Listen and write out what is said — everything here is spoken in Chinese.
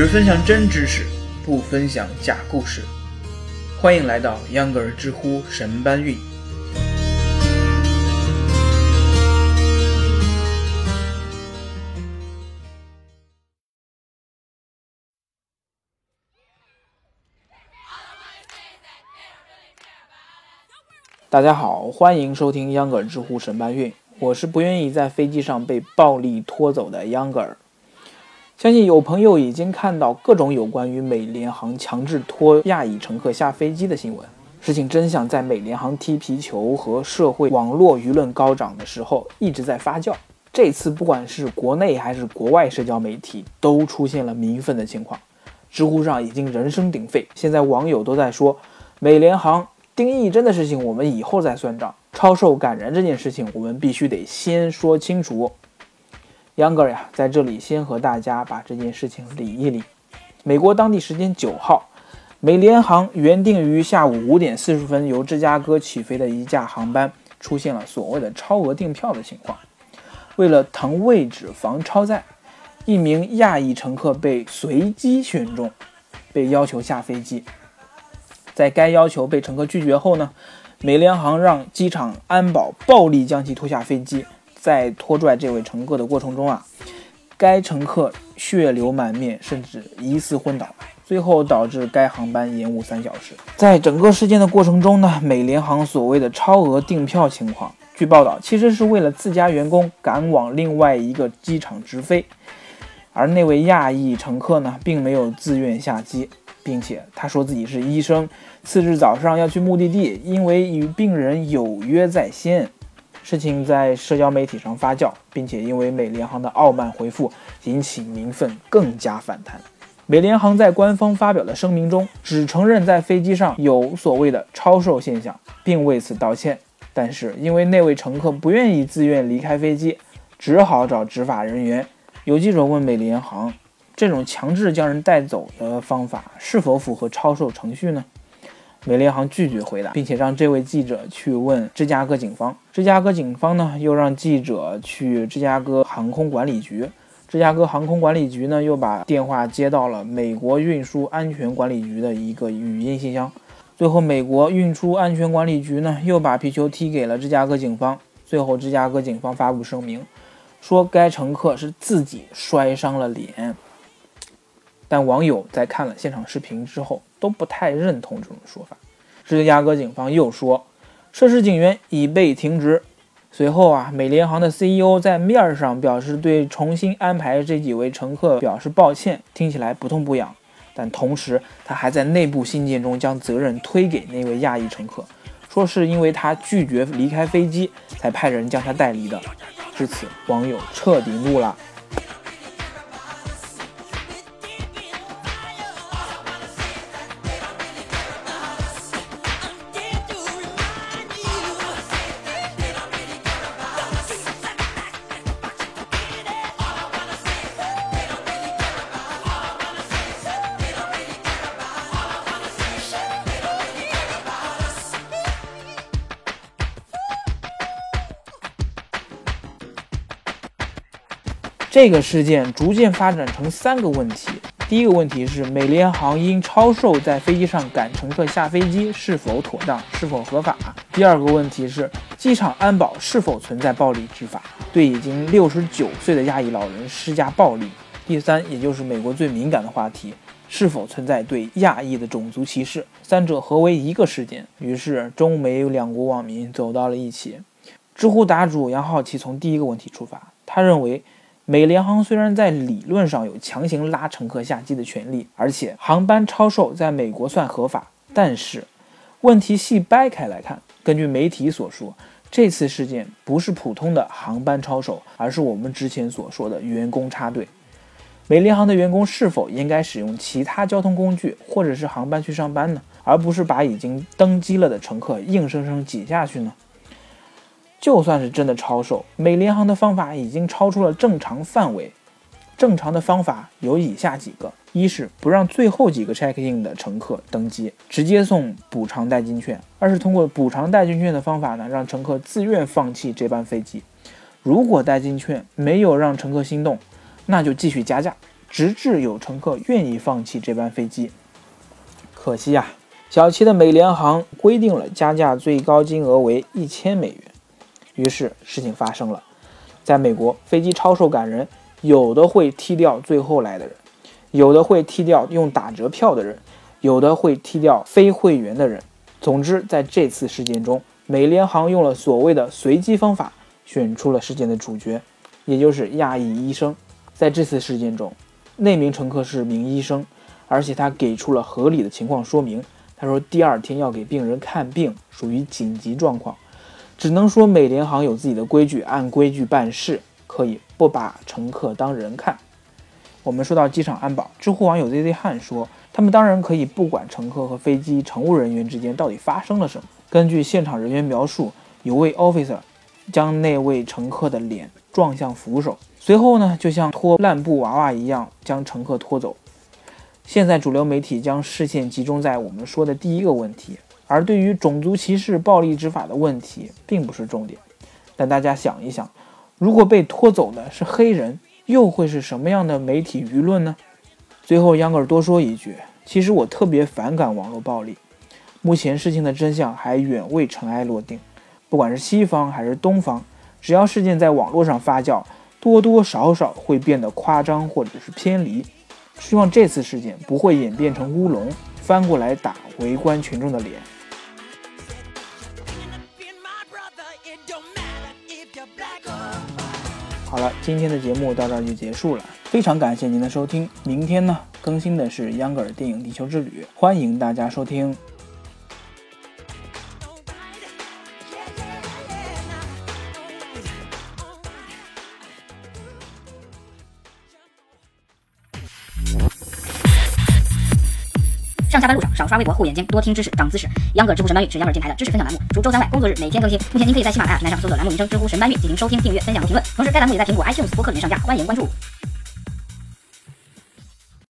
只分享真知识，不分享假故事。欢迎来到秧歌儿知乎神搬运。大家好，欢迎收听秧歌儿知乎神搬运。我是不愿意在飞机上被暴力拖走的秧歌儿。相信有朋友已经看到各种有关于美联航强制拖亚裔乘客下飞机的新闻。事情真相在美联航踢皮球和社会网络舆论高涨的时候一直在发酵。这次不管是国内还是国外社交媒体都出现了民愤的情况，知乎上已经人声鼎沸。现在网友都在说，美联航丁义珍的事情我们以后再算账，超售感人这件事情我们必须得先说清楚。秧歌呀，在这里先和大家把这件事情理一理。美国当地时间九号，美联航原定于下午五点四十分由芝加哥起飞的一架航班出现了所谓的超额订票的情况。为了腾位置防超载，一名亚裔乘客被随机选中，被要求下飞机。在该要求被乘客拒绝后呢，美联航让机场安保暴力将其拖下飞机。在拖拽这位乘客的过程中啊，该乘客血流满面，甚至疑似昏倒，最后导致该航班延误三小时。在整个事件的过程中呢，美联航所谓的超额订票情况，据报道其实是为了自家员工赶往另外一个机场直飞，而那位亚裔乘客呢，并没有自愿下机，并且他说自己是医生，次日早上要去目的地，因为与病人有约在先。事情在社交媒体上发酵，并且因为美联航的傲慢回复引起民愤更加反弹。美联航在官方发表的声明中只承认在飞机上有所谓的超售现象，并为此道歉。但是因为那位乘客不愿意自愿离开飞机，只好找执法人员。有记者问美联航，这种强制将人带走的方法是否符合超售程序呢？美联航拒绝回答，并且让这位记者去问芝加哥警方。芝加哥警方呢，又让记者去芝加哥航空管理局。芝加哥航空管理局呢，又把电话接到了美国运输安全管理局的一个语音信箱。最后，美国运输安全管理局呢，又把皮球踢给了芝加哥警方。最后，芝加哥警方发布声明，说该乘客是自己摔伤了脸。但网友在看了现场视频之后都不太认同这种说法。芝加哥警方又说，涉事警员已被停职。随后啊，美联航的 CEO 在面上表示对重新安排这几位乘客表示抱歉，听起来不痛不痒。但同时，他还在内部信件中将责任推给那位亚裔乘客，说是因为他拒绝离开飞机，才派人将他带离的。至此，网友彻底怒了。这个事件逐渐发展成三个问题。第一个问题是，美联航因超售在飞机上赶乘客下飞机是否妥当、是否合法？第二个问题是，机场安保是否存在暴力执法，对已经六十九岁的亚裔老人施加暴力？第三，也就是美国最敏感的话题，是否存在对亚裔的种族歧视？三者合为一个事件，于是中美两国网民走到了一起。知乎答主杨好奇从第一个问题出发，他认为。美联航虽然在理论上有强行拉乘客下机的权利，而且航班超售在美国算合法，但是问题细掰开来看，根据媒体所说，这次事件不是普通的航班超售，而是我们之前所说的员工插队。美联航的员工是否应该使用其他交通工具或者是航班去上班呢？而不是把已经登机了的乘客硬生生挤下去呢？就算是真的超售，美联航的方法已经超出了正常范围。正常的方法有以下几个：一是不让最后几个 check in 的乘客登机，直接送补偿代金券；二是通过补偿代金券的方法呢，让乘客自愿放弃这班飞机。如果代金券没有让乘客心动，那就继续加价。直至有乘客愿意放弃这班飞机。可惜呀，小七的美联航规定了加价最高金额为一千美元。于是事情发生了，在美国，飞机超售赶人，有的会踢掉最后来的人，有的会踢掉用打折票的人，有的会踢掉非会员的人。总之，在这次事件中，美联航用了所谓的随机方法，选出了事件的主角，也就是亚裔医生。在这次事件中，那名乘客是名医生，而且他给出了合理的情况说明。他说，第二天要给病人看病，属于紧急状况。只能说美联航有自己的规矩，按规矩办事，可以不把乘客当人看。我们说到机场安保，知乎网友 ZZ 汉说，他们当然可以不管乘客和飞机乘务人员之间到底发生了什么。根据现场人员描述，有位 officer 将那位乘客的脸撞向扶手，随后呢，就像拖烂布娃娃一样将乘客拖走。现在主流媒体将视线集中在我们说的第一个问题。而对于种族歧视、暴力执法的问题，并不是重点。但大家想一想，如果被拖走的是黑人，又会是什么样的媒体舆论呢？最后，秧歌儿多说一句，其实我特别反感网络暴力。目前事情的真相还远未尘埃落定，不管是西方还是东方，只要事件在网络上发酵，多多少少会变得夸张或者是偏离。希望这次事件不会演变成乌龙，翻过来打围观群众的脸。好了，今天的节目到这儿就结束了，非常感谢您的收听。明天呢，更新的是秧歌尔电影《地球之旅》，欢迎大家收听。上下班路上少刷微博，护眼睛，多听知识，长姿势。秧歌知乎神搬运是秧歌电台的知识分享栏目，除周三外，工作日每天更新。目前您可以在喜马拉雅平台上搜索栏目名称“知乎神搬运”进行收听、订阅、分享和评论。同时，该栏目也在苹果 iTunes 播客里面上架，欢迎关注。